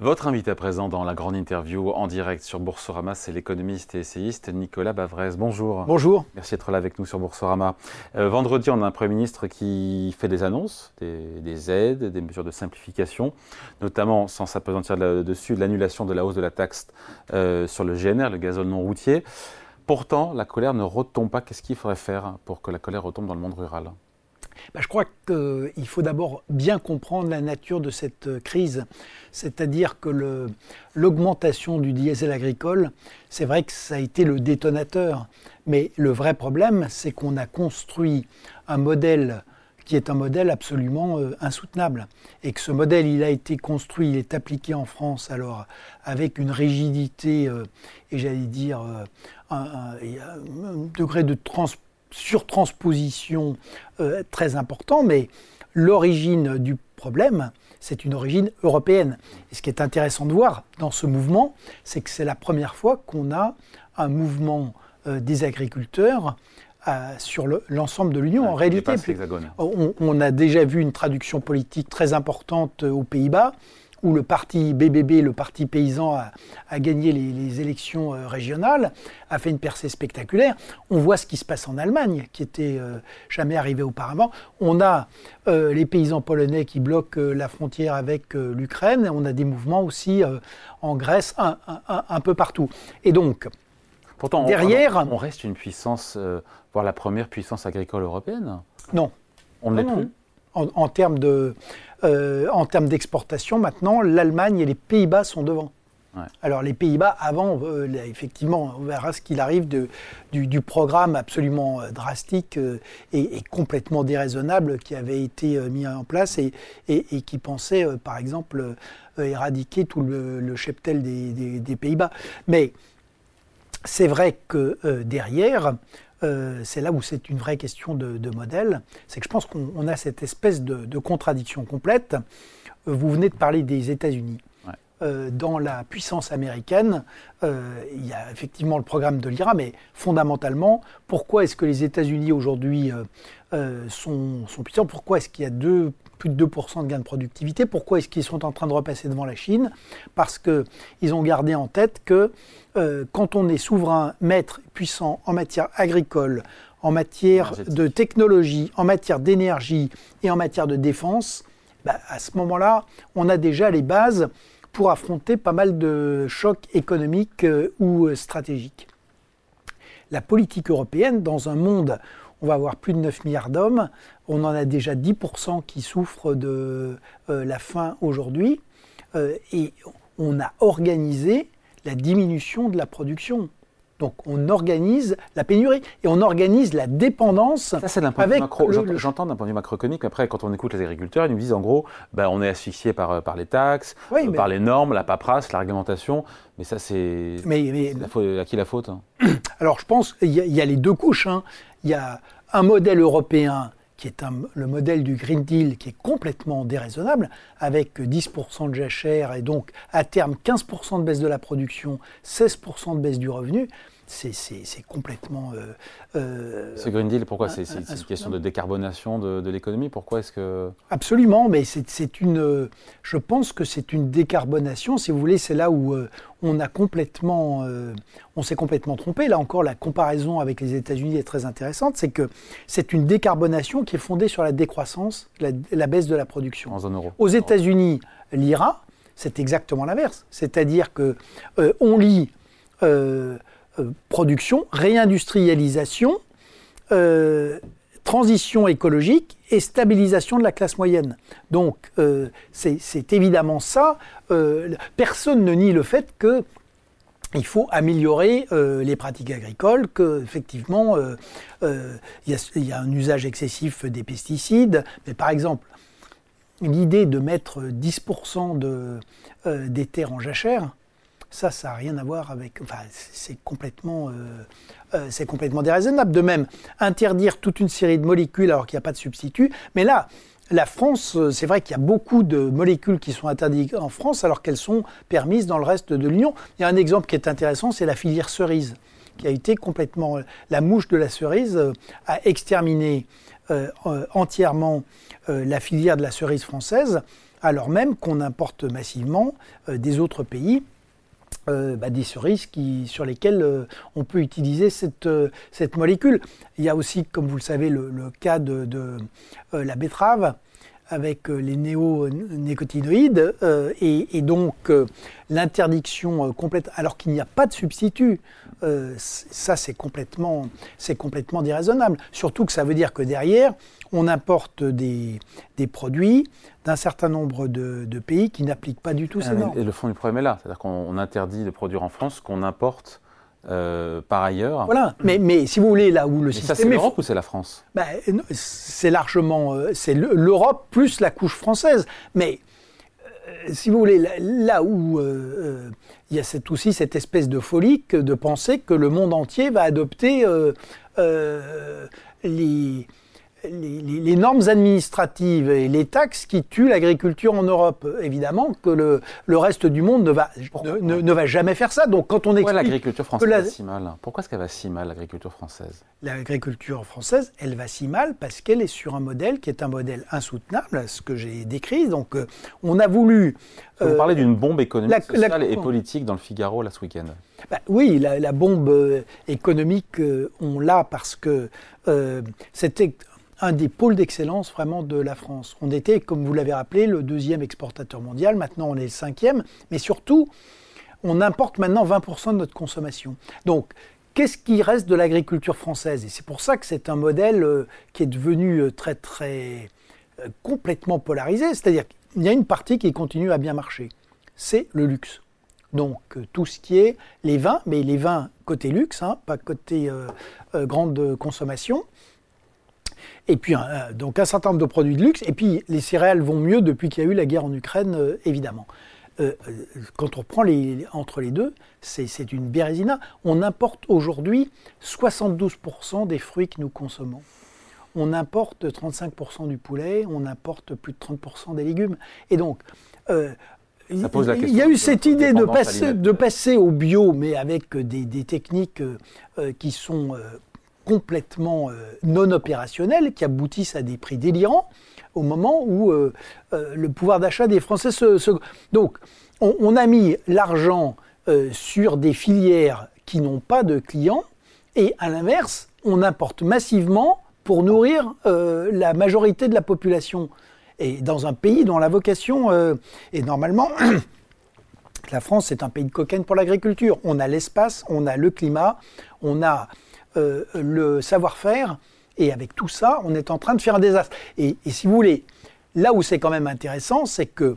Votre invité à présent dans la grande interview en direct sur Boursorama, c'est l'économiste et essayiste Nicolas Bavrez. Bonjour. Bonjour. Merci d'être là avec nous sur Boursorama. Euh, vendredi, on a un Premier ministre qui fait des annonces, des, aides, des mesures de simplification, notamment, sans s'apesantir là-dessus, l'annulation de la hausse de la taxe euh, sur le GNR, le gazole non routier. Pourtant, la colère ne retombe pas. Qu'est-ce qu'il faudrait faire pour que la colère retombe dans le monde rural? Bah, je crois qu'il faut d'abord bien comprendre la nature de cette euh, crise. C'est-à-dire que l'augmentation du diesel agricole, c'est vrai que ça a été le détonateur. Mais le vrai problème, c'est qu'on a construit un modèle qui est un modèle absolument euh, insoutenable. Et que ce modèle, il a été construit, il est appliqué en France, alors avec une rigidité, euh, et j'allais dire, un, degré de transparence surtransposition euh, très important, mais l'origine du problème, c'est une origine européenne. Et ce qui est intéressant de voir dans ce mouvement, c'est que c'est la première fois qu'on a un mouvement euh, des agriculteurs euh, sur l'ensemble de l'Union. en réalité, on, on, a déjà vu une traduction politique très importante aux Pays-Bas où le parti BBB, le parti paysan, a, gagné les, élections euh, régionales, a fait une percée spectaculaire. On voit ce qui se passe en Allemagne, qui était euh, jamais arrivé auparavant. On a euh, les paysans polonais qui bloquent la frontière avec l'Ukraine. On a des mouvements aussi en Grèce, un, peu partout. Et donc, Pourtant, derrière, on, reste une puissance, voire la première puissance agricole européenne. Non. On ne l'est plus. En termes de euh, en termes d'exportation, maintenant, l'Allemagne et les Pays-Bas sont devant. Alors les Pays-Bas, avant, euh, effectivement, on verra ce qu'il arrive de, du, programme absolument euh, drastique et, complètement déraisonnable qui avait été mis en place et, et, qui pensait, par exemple, éradiquer tout le, cheptel des, des Pays-Bas. Mais c'est vrai que derrière, euh, c'est là où c'est une vraie question de, modèle, c'est que je pense qu'on a cette espèce de, contradiction complète. Euh, vous venez de parler des États-Unis. Euh, dans la puissance américaine, il y a effectivement le programme de l'IRA, mais fondamentalement, pourquoi est-ce que les États-Unis aujourd'hui sont, sont, puissants? Pourquoi est-ce qu'il y a deux, plus de 2% de gains de productivité. Pourquoi est-ce qu'ils sont en train de repasser devant la Chine? Parce qu'ils ont gardé en tête que euh, quand on est souverain, maître, puissant en matière agricole, en matière de technologie, en matière d'énergie et en matière de défense, bah, à ce moment-là, on a déjà les bases pour affronter pas mal de chocs économiques euh, ou euh, stratégiques. La politique européenne, dans un monde on va avoir plus de 9 milliards d'hommes, on en a déjà 10% qui souffrent de la faim aujourd'hui, et on a organisé la diminution de la production. Donc on organise la pénurie et on organise la dépendance. Ça c'est d'un point de vue macro. J'entends d'un point de vue macroéconomique. Après, quand on écoute les agriculteurs, ils nous disent en gros, ben, on est asphyxié par, euh, par les taxes, euh, par les normes, la paperasse, la réglementation. Mais ça c'est. Mais, à qui la faute hein? Alors je pense qu'il y, a les deux couches. Hein. Il y a un modèle européen qui est le modèle du Green Deal qui est complètement déraisonnable, avec 10% de jachère et donc à terme 15% de baisse de la production, 16% de baisse du revenu c'est complètement. Euh, euh, ce Green Deal, pourquoi C'est une question de décarbonation de, l'économie Pourquoi est-ce que. Absolument, mais c'est une. Je pense que c'est une décarbonation, si vous voulez, c'est là où euh, on a complètement. on s'est complètement trompé. Là encore, la comparaison avec les États-Unis est très intéressante. C'est que c'est une décarbonation qui est fondée sur la décroissance, la, baisse de la production. En zone euro. Aux États-Unis, l'IRA, c'est exactement l'inverse. C'est-à-dire que on lit. Euh, production, réindustrialisation, euh, transition écologique et stabilisation de la classe moyenne. Donc euh, c'est évidemment ça. personne ne nie le fait que il faut améliorer les pratiques agricoles, qu'effectivement il y, y, a un usage excessif des pesticides. Mais par exemple, l'idée de mettre 10% de, des terres en jachère, ça, ça n'a rien à voir avec. Enfin, c'est complètement, euh, euh, complètement déraisonnable. De même, interdire toute une série de molécules alors qu'il n'y a pas de substitut. Mais là, la France, euh, c'est vrai qu'il y a beaucoup de molécules qui sont interdites en France alors qu'elles sont permises dans le reste de l'Union. Il y a un exemple qui est intéressant, c'est la filière cerise, qui a été complètement. La mouche de la cerise a exterminé entièrement la filière de la cerise française alors même qu'on importe massivement des autres pays bah, des cerises sur lesquelles on peut utiliser cette, cette, molécule. Il y a aussi, comme vous le savez, le, cas de, la betterave avec les néonicotinoïdes et, donc l'interdiction complète, alors qu'il n'y a pas de substitut. Ça, c'est complètement, complètement déraisonnable. Surtout que ça veut dire que derrière, on importe des, produits d'un certain nombre de, pays qui n'appliquent pas du tout ces ah, normes. Et le fond du problème est là, c'est-à-dire qu'on interdit de produire en France qu'on importe euh, par ailleurs. Voilà, mais, mais si vous voulez, là où le système. Ça, c'est l'Europe ou c'est la France? Ben, C'est largement. Euh, c'est l'Europe plus la couche française. Mais euh, si vous voulez, là, où il y a cette, aussi cette espèce de folie de penser que le monde entier va adopter les les, normes administratives et les taxes qui tuent l'agriculture en Europe. Évidemment que le, le, reste du monde ne va, ne, va jamais faire ça. Donc quand on Pourquoi l'agriculture française va si mal? Pourquoi est-ce qu'elle va si mal, l'agriculture française? L'agriculture française, elle va si mal parce qu'elle est sur un modèle qui est un modèle insoutenable, ce que j'ai décrit. Donc euh, on a voulu... Vous euh, parlez d'une bombe économique, sociale et politique dans le Figaro là ce week-end. Bah, oui, la, bombe euh, économique, on l'a parce que c'était un des pôles d'excellence vraiment de la France. On était, comme vous l'avez rappelé, le deuxième exportateur mondial, maintenant on est le cinquième, mais surtout, on importe maintenant 20% de notre consommation. Donc, qu'est-ce qui reste de l'agriculture française? Et c'est pour ça que c'est un modèle euh, qui est devenu euh, très, très euh, complètement polarisé, c'est-à-dire qu'il y a une partie qui continue à bien marcher, c'est le luxe. Donc tout ce qui est les vins, mais les vins côté luxe, hein, pas côté grande consommation. Et puis, donc un certain nombre de produits de luxe. Et puis, les céréales vont mieux depuis qu'il y a eu la guerre en Ukraine, euh, évidemment. Euh, euh, quand on prend les, entre les deux, c'est une bérésina. On importe aujourd'hui 72% des fruits que nous consommons. On importe 35% du poulet, on importe plus de 30% des légumes. Et donc, il y a eu cette idée de passer, de passer, au bio, mais avec des, des techniques qui sont complètement euh, non opérationnels qui aboutissent à des prix délirants au moment où euh, euh, le pouvoir d'achat des Français se... Donc, on, a mis l'argent sur des filières qui n'ont pas de clients et à l'inverse, on importe massivement pour nourrir la majorité de la population. Et dans un pays dont la vocation est normalement... la France est un pays de cocaine pour l'agriculture. On a l'espace, on a le climat, on a euh, le savoir-faire. Et avec tout ça, on est en train de faire un désastre. Et, si vous voulez, là où c'est quand même intéressant, c'est que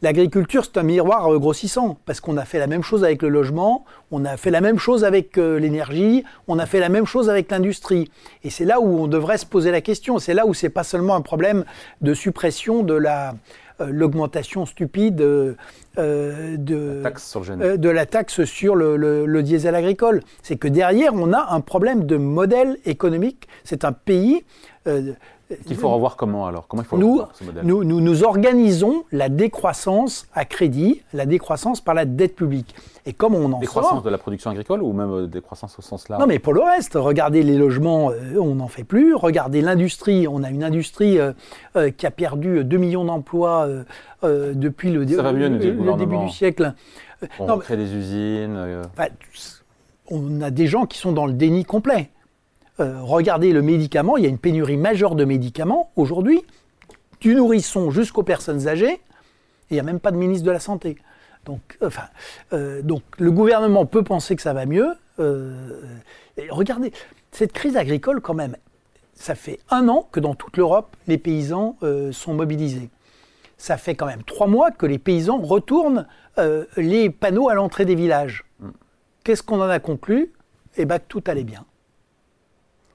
l'agriculture, c'est un miroir euh, grossissant, parce qu'on a fait la même chose avec le logement, on a fait la même chose avec euh, l'énergie, on a fait la même chose avec l'industrie. Et c'est là où on devrait se poser la question. C'est là où c'est pas seulement un problème de suppression de la l'augmentation stupide euh, de, la taxe sur le, euh, de la taxe sur le, diesel agricole. C'est que derrière, on a un problème de modèle économique. C'est un pays euh, qu'il faut revoir comment alors? Comment il faut nous, ce modèle? nous, nous, nous, organisons la décroissance à crédit, la décroissance par la dette publique. Et comme on en Décroissance de la production agricole ou même décroissance au sens large? Non, mais pour le reste, regardez les logements, on n'en fait plus. Regardez l'industrie, on a une industrie qui a perdu 2 millions d'emplois depuis le, Ça va mieux, le début du siècle. On crée des usines. Euh. on a des gens qui sont dans le déni complet. Euh, regardez le médicament, il y a une pénurie majeure de médicaments aujourd'hui, du nourrisson jusqu'aux personnes âgées, et il n'y a même pas de ministre de la Santé. Donc, enfin, euh, donc le gouvernement peut penser que ça va mieux. regardez, cette crise agricole quand même, ça fait un an que dans toute l'Europe, les paysans sont mobilisés ça fait quand même trois mois que les paysans retournent euh, les panneaux à l'entrée des villages. Mm. Qu'est-ce qu'on en a conclu? Eh bien, que tout allait bien.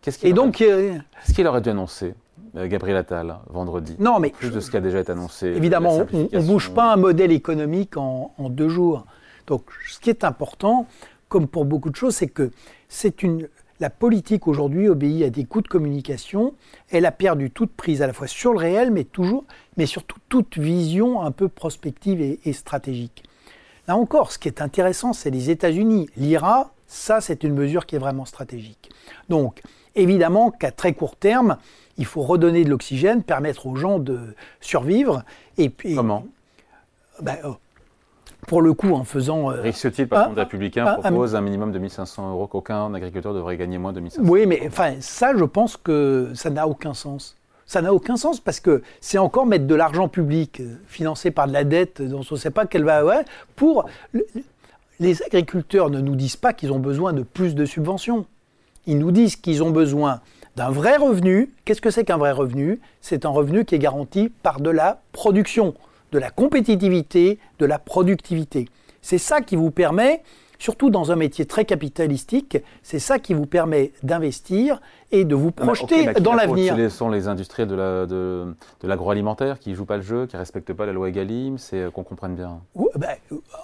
Qu'est-ce qu'il donc, euh, aurait dû annoncer euh, Gabriel Attal vendredi? Non, mais plus de ce qui a déjà été annoncé. Évidemment, on ne bouge pas un modèle économique en, en, deux jours. Donc, ce qui est important, comme pour beaucoup de choses, c'est que c'est une la politique aujourd'hui obéit à des coûts de communication. Elle a perdu toute prise à la fois sur le réel, mais toujours, mais surtout toute vision un peu prospective et, stratégique. Là encore, ce qui est intéressant, c'est les États-Unis. L'IRA, ça, c'est une mesure qui est vraiment stratégique. Donc, Évidemment qu'à très court terme, il faut redonner de l'oxygène, permettre aux gens de survivre. Et puis, Comment? Ben, oh, pour le coup, en faisant. Euh, Rick Ciotti, le patron des Républicains, propose un, minimum de 1500 euros qu'aucun agriculteur devrait gagner moins de 1500 Oui, mais enfin, ça, je pense que ça n'a aucun sens. Ça n'a aucun sens parce que c'est encore mettre de l'argent public euh, financé par de la dette dont on ne sait pas qu'elle va. Ouais, pour. Les agriculteurs ne nous disent pas qu'ils ont besoin de plus de subventions. Ils nous disent qu'ils ont besoin d'un vrai revenu. Qu'est-ce que c'est qu'un vrai revenu? C'est un revenu qui est garanti par de la production de la compétitivité, de la productivité. C'est ça qui vous permet, surtout dans un métier très capitalistique, c'est ça qui vous permet d'investir et de vous projeter dans l'avenir. Ce sont les industriels de, l'agroalimentaire qui ne jouent pas le jeu, qui ne respectent pas la loi Egalim, c'est euh, qu'on comprenne bien. Ben,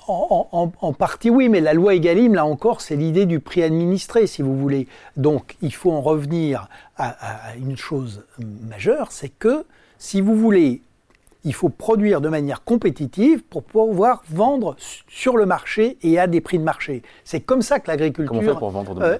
en, partie oui, mais la loi Egalim, là encore, c'est l'idée du prix administré, si vous voulez. Donc il faut en revenir à une chose majeure, c'est que si vous voulez il faut produire de manière compétitive pour pouvoir vendre sur le marché et à des prix de marché. C'est comme ça que l'agriculture vendre de manière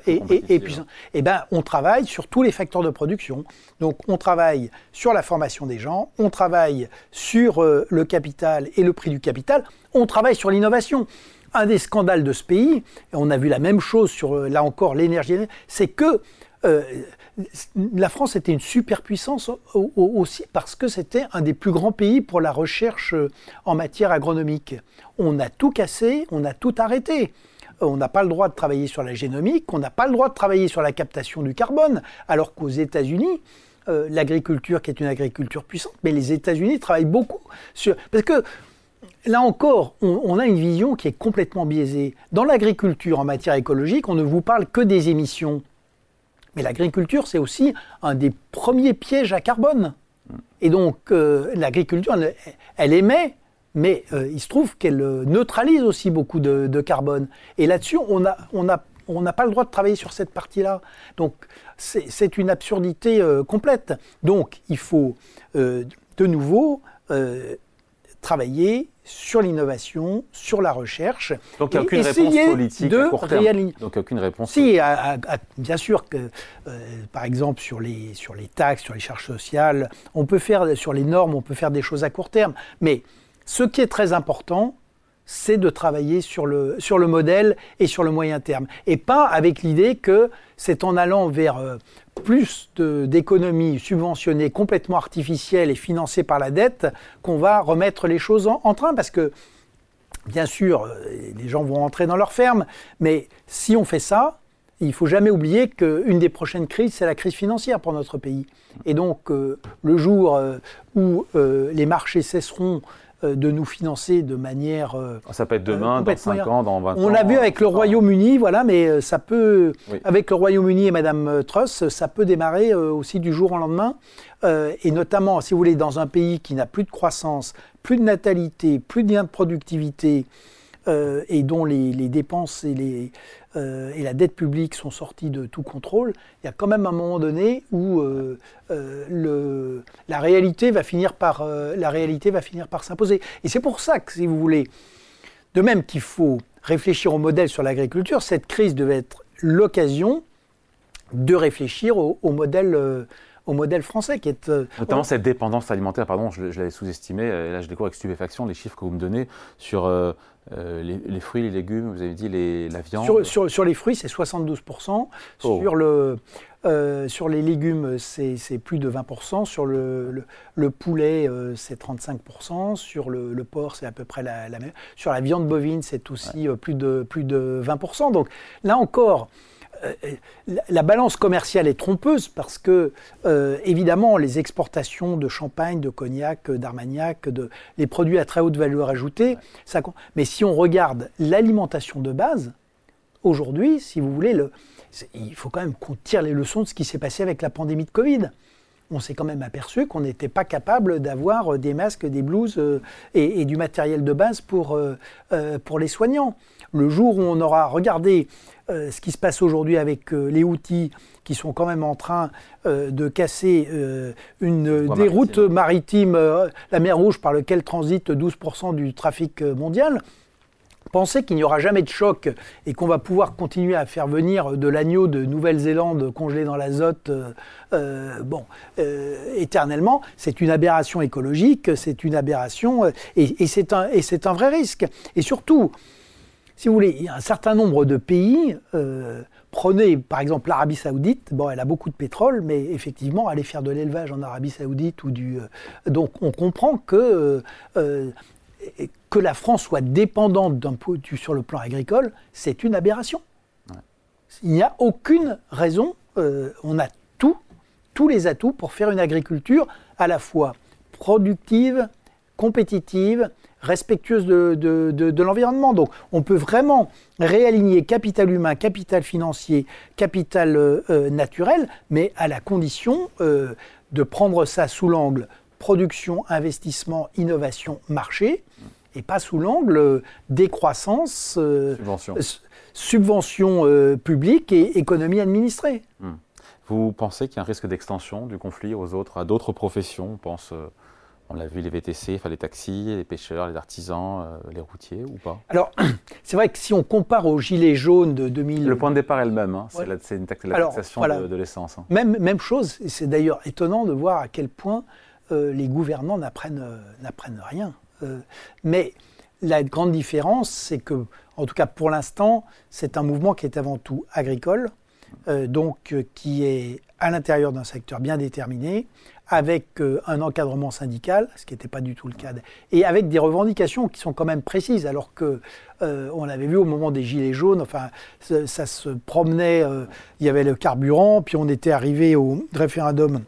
eh ben, on travaille sur tous les facteurs de production. Donc, on travaille sur la formation des gens, on travaille sur euh, le capital et le prix du capital, on travaille sur l'innovation. Un des scandales de ce pays, et on a vu la même chose sur, euh, là encore, l'énergie, c'est que euh, la France était une superpuissance aussi parce que c'était un des plus grands pays pour la recherche euh, en matière agronomique. On a tout cassé, on a tout arrêté. On n'a pas le droit de travailler sur la génomique, on n'a pas le droit de travailler sur la captation du carbone, alors qu'aux États-Unis, euh, l'agriculture, qui est une agriculture puissante, mais les États-Unis travaillent beaucoup sur. Parce que là encore, on, a une vision qui est complètement biaisée. Dans l'agriculture, en matière écologique, on ne vous parle que des émissions. Mais l'agriculture, c'est aussi un des premiers pièges à carbone. Et donc, euh, l'agriculture, elle, émet, mais euh, il se trouve qu'elle euh, neutralise aussi beaucoup de, carbone. Et là-dessus, on n'a pas le droit de travailler sur cette partie-là. Donc, c'est une absurdité complète. Donc, il faut de nouveau travailler sur l'innovation, sur la recherche. Donc il n'y a aucune réponse politique à court terme. Donc aucune réponse. Si, bien sûr que, euh, par exemple, sur les, sur les taxes, sur les charges sociales, on peut faire, sur les normes, on peut faire des choses à court terme. Mais ce qui est très important, c'est de travailler sur le, sur le modèle et sur le moyen terme. Et pas avec l'idée que c'est en allant vers euh, plus d'économies subventionnées complètement artificielles et financées par la dette qu'on va remettre les choses en, train. Parce que, bien sûr, euh, les gens vont entrer dans leur ferme, mais si on fait ça, il faut jamais oublier qu'une des prochaines crises, c'est la crise financière pour notre pays. Et donc, euh, le jour où les marchés cesseront de nous financer de manière. Euh, ça peut être demain, euh, dans 5 ans, dans 20 ans. On l'a vu avec le Royaume-Uni, voilà, mais ça peut, avec le Royaume-Uni et Madame Truss, ça peut démarrer aussi du jour au lendemain. et notamment, si vous voulez, dans un pays qui n'a plus de croissance, plus de natalité, plus de lien de productivité, et dont les, dépenses et, les, et la dette publique sont sorties de tout contrôle, il y a quand même un moment donné où euh, le, la réalité va finir par, euh, la réalité va finir par s'imposer. Et c'est pour ça que, si vous voulez, de même qu'il faut réfléchir au modèle sur l'agriculture, cette crise devait être l'occasion de réfléchir au, modèle. Euh, au modèle français qui est... Notamment cette dépendance alimentaire, pardon, je, l'avais sous-estimé, et là je découvre avec stupéfaction les chiffres que vous me donnez sur les, fruits, les légumes, vous avez dit les, la viande. Sur, sur, les fruits, c'est 72%, sur le, euh, sur les légumes, c'est plus de 20%. Sur le, poulet, euh, c'est 35%. Sur le, porc, c'est à peu près la, même. Sur la viande bovine, c'est aussi euh, plus, de, plus de 20%. Donc là encore, la balance commerciale est trompeuse parce que, évidemment, les exportations de champagne, de cognac, d'armagnac, de, les produits à très haute valeur ajoutée, ça, mais si on regarde l'alimentation de base, aujourd'hui, si vous voulez, le, il faut quand même qu'on tire les leçons de ce qui s'est passé avec la pandémie de Covid. On s'est quand même aperçu qu'on n'était pas capable d'avoir des masques, des blouses euh, et, du matériel de base pour, euh, euh, pour les soignants. Le jour où on aura regardé ce qui se passe aujourd'hui avec les outils qui sont quand même en train de casser une des routes maritimes, la mer Rouge par laquelle transite 12% du trafic mondial, penser qu'il n'y aura jamais de choc et qu'on va pouvoir continuer à faire venir de l'agneau de Nouvelle-Zélande congelé dans l'azote euh, euh, bon, euh, éternellement, c'est une aberration écologique, c'est une aberration et, c'est un, vrai risque. Et surtout, si vous voulez, il y a un certain nombre de pays. Prenez par exemple l'Arabie Saoudite. Bon, elle a beaucoup de pétrole, mais effectivement, aller faire de l'élevage en Arabie Saoudite ou du. donc, on comprend que que la France soit dépendante d'un sur le plan agricole, c'est une aberration. Il n'y a aucune raison. Euh, on a tout, tous les atouts pour faire une agriculture à la fois productive, compétitive, respectueuse de, l'environnement. Donc on peut vraiment réaligner capital humain, capital financier, capital euh, euh, naturel, mais à la condition de prendre ça sous l'angle production, investissement, innovation, marché, et pas sous l'angle décroissance, euh, subvention, subvention euh, publique et économie administrée. Hmm. Vous pensez qu'il y a un risque d'extension du conflit aux autres, à d'autres professions? On pense, euh, on l'a vu, les VTC, enfin, les taxis, les pêcheurs, les artisans, les routiers ou pas? Alors, c'est vrai que si on compare aux gilets jaunes de 2000... Le point de départ est le même, hein. c'est une taxation de, l'essence. Hein. Même, même chose, c'est d'ailleurs étonnant de voir à quel point euh, les gouvernants n'apprennent euh, rien. Euh, mais la grande différence, c'est que, en tout cas pour l'instant, c'est un mouvement qui est avant tout agricole, donc qui est à l'intérieur d'un secteur bien déterminé, avec un encadrement syndical, ce qui n'était pas du tout le cas, et avec des revendications qui sont quand même précises, alors que on avait vu au moment des gilets jaunes, enfin, ça, se promenait, il y avait le carburant, puis on était arrivé au référendum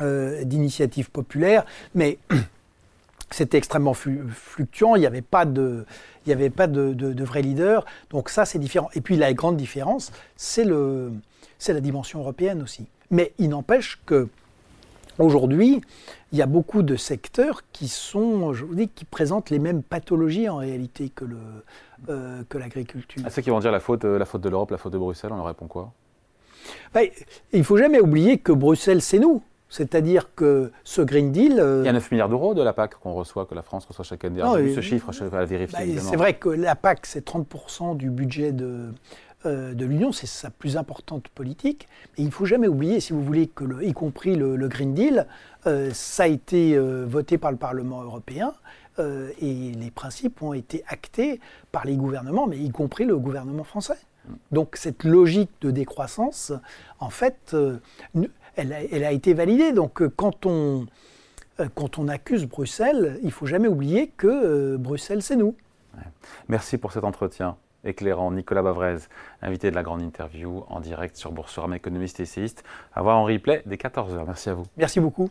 euh, d'initiatives populaires, mais c'était extrêmement fluctuant, il n'y avait pas de, il y avait pas de, de, vrai leader, donc ça c'est différent. Et puis la grande différence, c'est le, c'est la dimension européenne aussi. Mais il n'empêche que aujourd'hui, il y a beaucoup de secteurs qui sont, je vous dis, qui présentent les mêmes pathologies en réalité que le, euh, que l'agriculture. À ceux qui vont dire la faute, euh, la faute de l'Europe, la faute de Bruxelles, on leur répond quoi? Ben, Il ne faut jamais oublier que Bruxelles, c'est nous. C'est-à-dire que ce Green Deal. Euh, il y a 9 milliards d'euros de la PAC qu'on reçoit, que la France reçoit chaque année. J'ai vu ce chiffre, je vais vérifier. Bah, c'est vrai que la PAC, c'est 30% du budget de, euh, de l'Union, c'est sa plus importante politique. Et il ne faut jamais oublier, si vous voulez, que y compris le, Green Deal, euh, ça a été voté par le Parlement européen. et les principes ont été actés par les gouvernements, mais y compris le gouvernement français. Mm. Donc cette logique de décroissance, en fait, elle a, été validée. Donc euh, quand on, euh, quand on accuse Bruxelles, il faut jamais oublier que euh, Bruxelles, c'est nous. Merci pour cet entretien éclairant. Nicolas Bavrez, invité de la grande interview en direct sur Boursorama économiste et essayiste, à voir en replay dès 14h. Merci à vous. Merci beaucoup.